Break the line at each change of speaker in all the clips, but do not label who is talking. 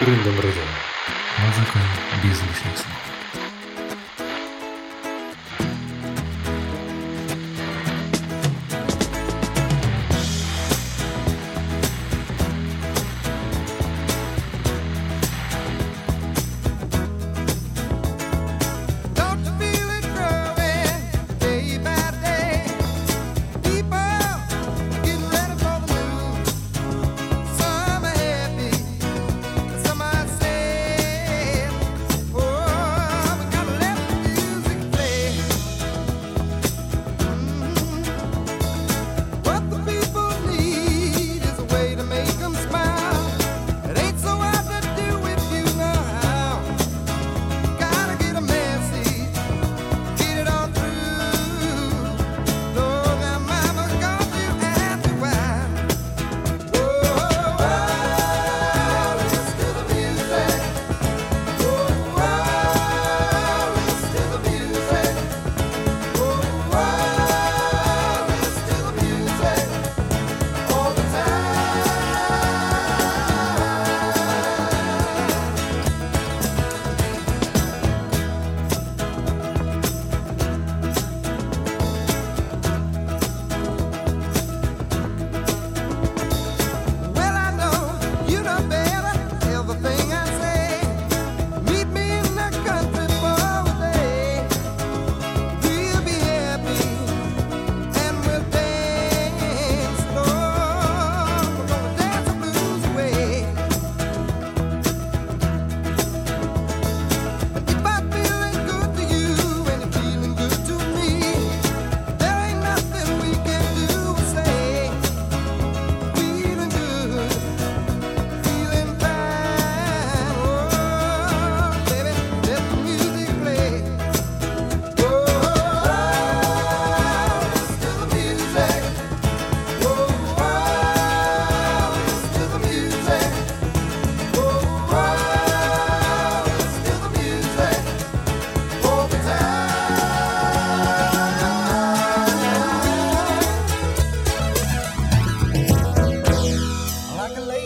Рындом-рындом.
Музыка лишних слов.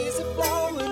is a
flowering.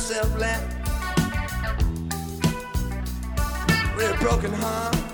myself left with a broken heart.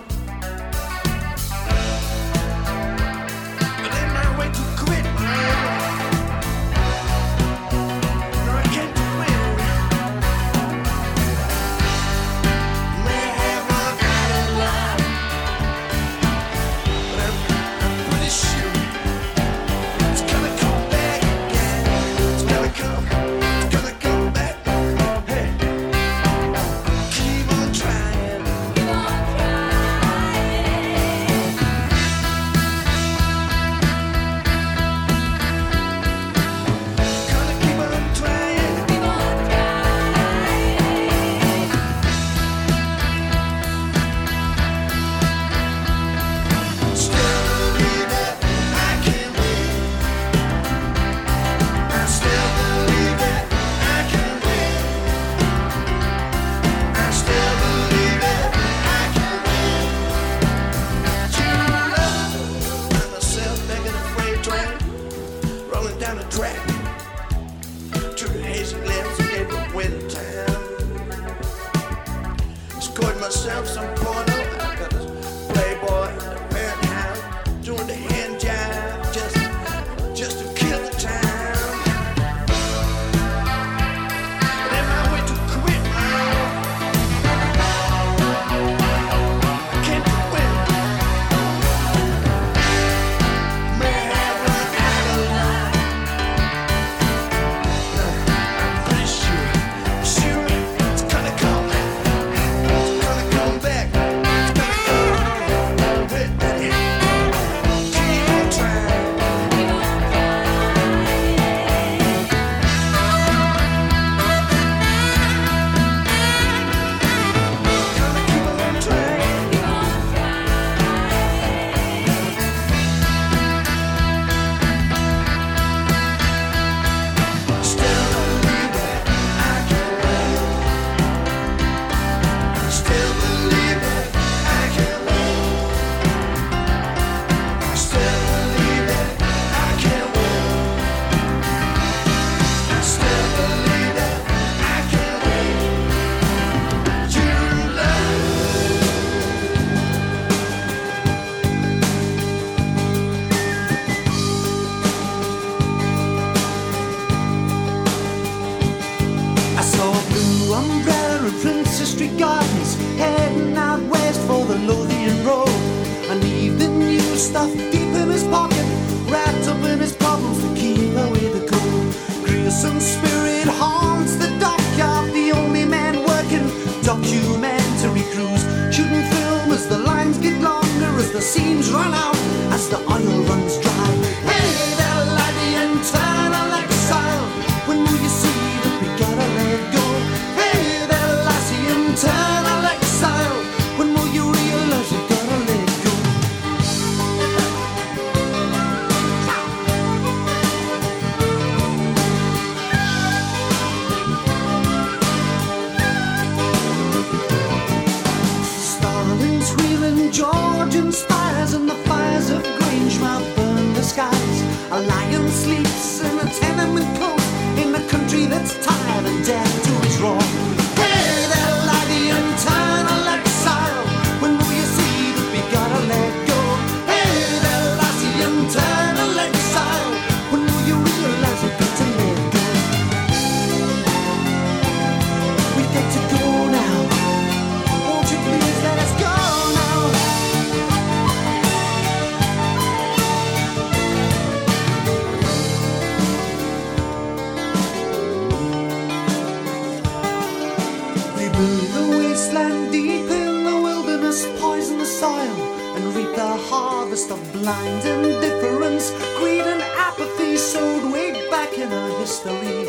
Through the wasteland deep in the wilderness, poison the soil, and reap the harvest of blind indifference, greed and apathy sowed way back in our history.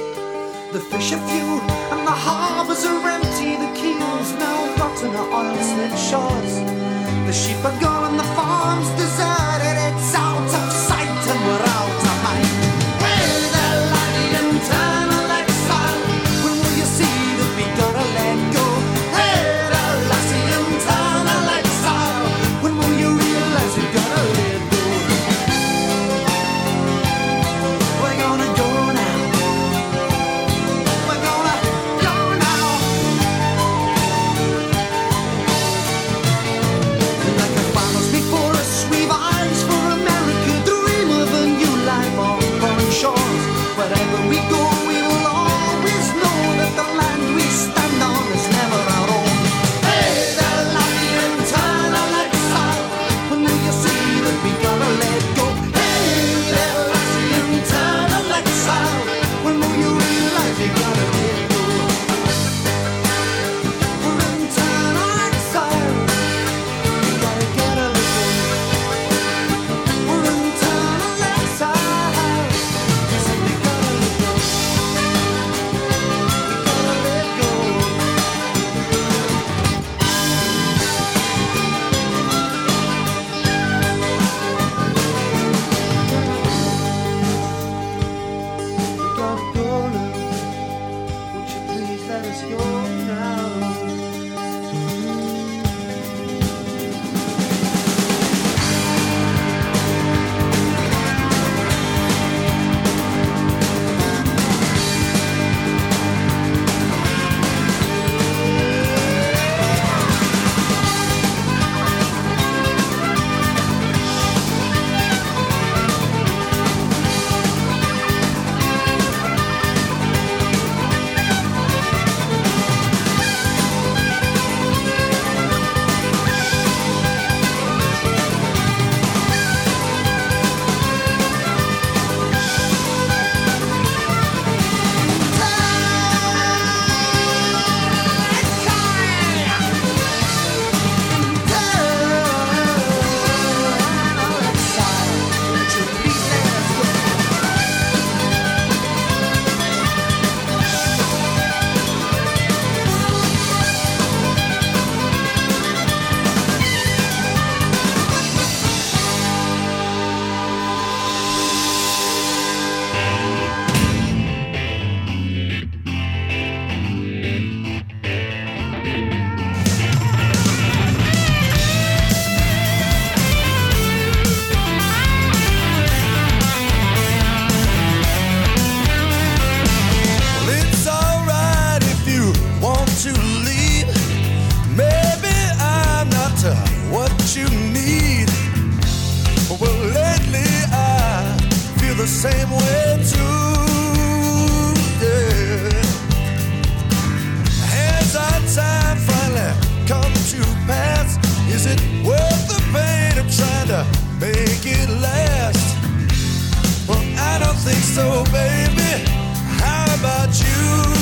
The fish are few and the harbors are empty, the keels now rotten are oil slip shores. The sheep are gone and the farm's deserted, it's out of same way too. Yeah. Has our
time finally come to pass? Is it worth the pain of trying to make it last? Well, I don't think so, baby. How about you?